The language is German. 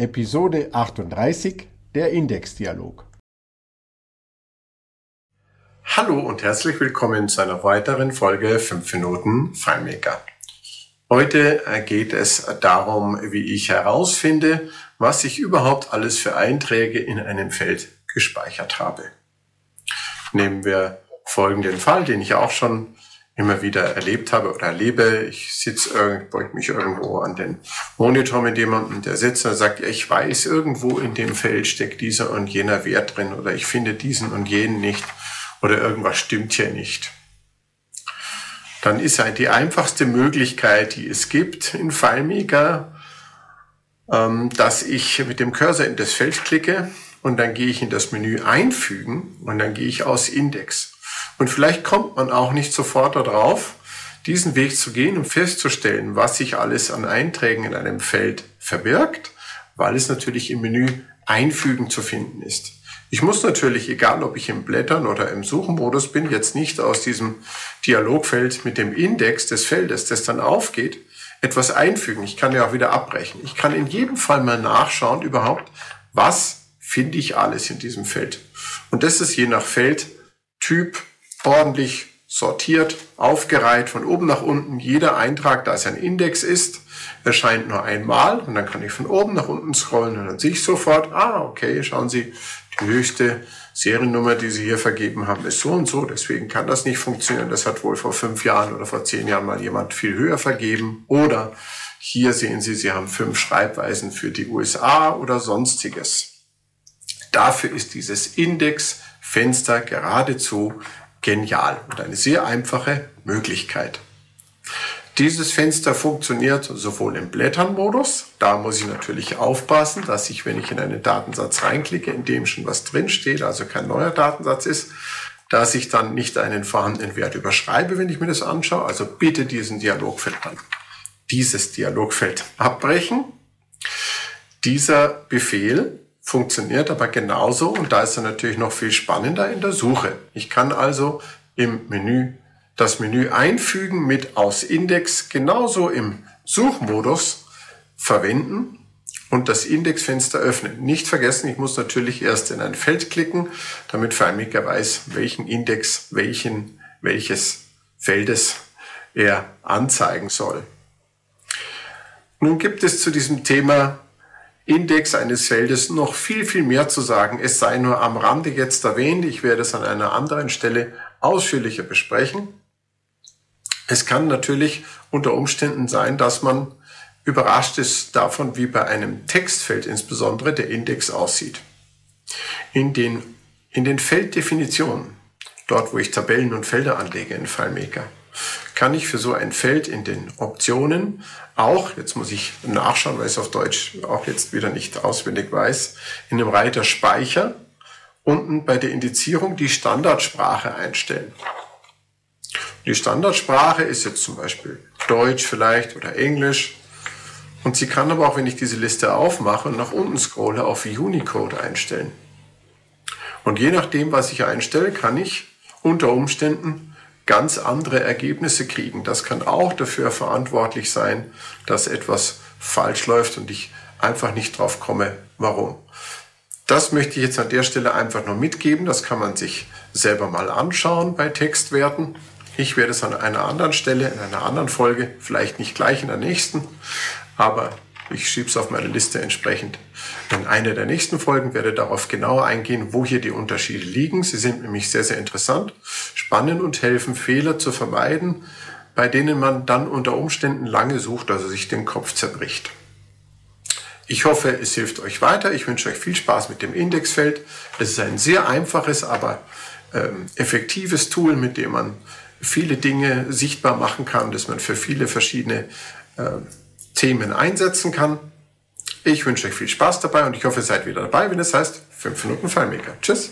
Episode 38 der Indexdialog. Hallo und herzlich willkommen zu einer weiteren Folge 5 Minuten FileMaker. Heute geht es darum, wie ich herausfinde, was ich überhaupt alles für Einträge in einem Feld gespeichert habe. Nehmen wir folgenden Fall, den ich auch schon immer wieder erlebt habe oder erlebe. Ich sitze irgendwo, ich mich irgendwo an den Monitor mit jemandem, der sitzt und sagt, ich weiß, irgendwo in dem Feld steckt dieser und jener Wert drin oder ich finde diesen und jenen nicht oder irgendwas stimmt hier nicht. Dann ist halt die einfachste Möglichkeit, die es gibt in FileMaker, ähm, dass ich mit dem Cursor in das Feld klicke und dann gehe ich in das Menü einfügen und dann gehe ich aus Index. Und vielleicht kommt man auch nicht sofort darauf, diesen Weg zu gehen, um festzustellen, was sich alles an Einträgen in einem Feld verbirgt, weil es natürlich im Menü Einfügen zu finden ist. Ich muss natürlich, egal ob ich im Blättern oder im Suchenmodus bin, jetzt nicht aus diesem Dialogfeld mit dem Index des Feldes, das dann aufgeht, etwas einfügen. Ich kann ja auch wieder abbrechen. Ich kann in jedem Fall mal nachschauen überhaupt, was finde ich alles in diesem Feld. Und das ist je nach Feldtyp ordentlich sortiert, aufgereiht, von oben nach unten. Jeder Eintrag, da es ein Index ist, erscheint nur einmal und dann kann ich von oben nach unten scrollen und dann sehe ich sofort, ah, okay, schauen Sie, die höchste Seriennummer, die Sie hier vergeben haben, ist so und so, deswegen kann das nicht funktionieren. Das hat wohl vor fünf Jahren oder vor zehn Jahren mal jemand viel höher vergeben. Oder hier sehen Sie, Sie haben fünf Schreibweisen für die USA oder sonstiges. Dafür ist dieses Indexfenster geradezu genial und eine sehr einfache Möglichkeit. Dieses Fenster funktioniert sowohl im Blättern-Modus, da muss ich natürlich aufpassen, dass ich, wenn ich in einen Datensatz reinklicke, in dem schon was drinsteht, also kein neuer Datensatz ist, dass ich dann nicht einen vorhandenen Wert überschreibe, wenn ich mir das anschaue. Also bitte diesen Dialogfeld dann, dieses Dialogfeld abbrechen. Dieser Befehl funktioniert aber genauso und da ist er natürlich noch viel spannender in der Suche. Ich kann also im Menü das Menü einfügen mit aus Index genauso im Suchmodus verwenden und das Indexfenster öffnen. Nicht vergessen, ich muss natürlich erst in ein Feld klicken, damit FileMaker weiß, welchen Index, welchen, welches Feldes er anzeigen soll. Nun gibt es zu diesem Thema Index eines Feldes noch viel, viel mehr zu sagen. Es sei nur am Rande jetzt erwähnt. Ich werde es an einer anderen Stelle ausführlicher besprechen. Es kann natürlich unter Umständen sein, dass man überrascht ist davon, wie bei einem Textfeld insbesondere der Index aussieht. In den, in den Felddefinitionen, dort wo ich Tabellen und Felder anlege in FileMaker, kann ich für so ein Feld in den Optionen auch, jetzt muss ich nachschauen, weil ich es auf Deutsch auch jetzt wieder nicht auswendig weiß, in dem Reiter Speicher unten bei der Indizierung die Standardsprache einstellen. Die Standardsprache ist jetzt zum Beispiel Deutsch vielleicht oder Englisch. Und sie kann aber auch, wenn ich diese Liste aufmache und nach unten scrolle, auf Unicode einstellen. Und je nachdem, was ich einstelle, kann ich unter Umständen ganz andere Ergebnisse kriegen. Das kann auch dafür verantwortlich sein, dass etwas falsch läuft und ich einfach nicht drauf komme, warum. Das möchte ich jetzt an der Stelle einfach nur mitgeben. Das kann man sich selber mal anschauen bei Textwerten. Ich werde es an einer anderen Stelle, in einer anderen Folge, vielleicht nicht gleich in der nächsten, aber ich schiebe es auf meine Liste entsprechend. In einer der nächsten Folgen werde darauf genauer eingehen, wo hier die Unterschiede liegen. Sie sind nämlich sehr, sehr interessant, spannend und helfen, Fehler zu vermeiden, bei denen man dann unter Umständen lange sucht, also sich den Kopf zerbricht. Ich hoffe, es hilft euch weiter. Ich wünsche euch viel Spaß mit dem Indexfeld. Es ist ein sehr einfaches, aber ähm, effektives Tool, mit dem man viele Dinge sichtbar machen kann, dass man für viele verschiedene äh, Themen einsetzen kann. Ich wünsche euch viel Spaß dabei und ich hoffe, ihr seid wieder dabei, wenn es heißt 5 Minuten FileMaker. Tschüss!